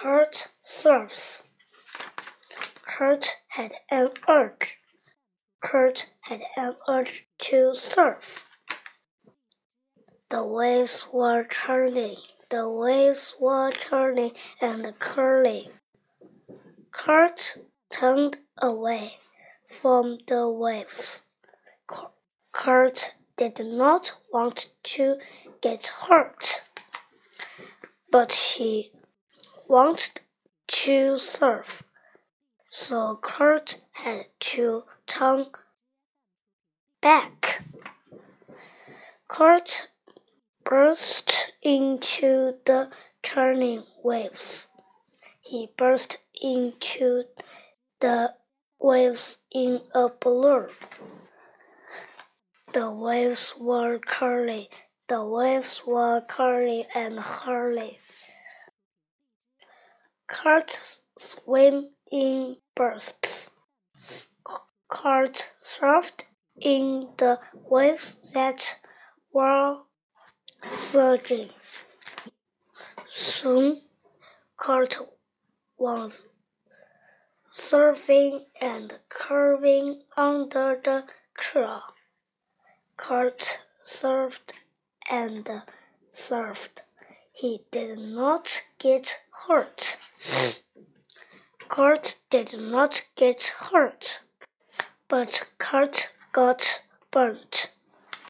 Kurt surfs. Kurt had an urge. Kurt had an urge to surf. The waves were churning. The waves were churning and curling. Kurt turned away from the waves. Kurt did not want to get hurt, but he wanted to surf. So Kurt had to turn back. Kurt burst into the churning waves. He burst into the waves in a blur. The waves were curling, the waves were curling and hurling. Kurt swam in bursts. Kurt surfed in the waves that were surging. Soon, Kurt was surfing and curving under the curl. Kurt surfed and surfed. He did not get hurt. Kurt did not get hurt, but Kurt got burnt.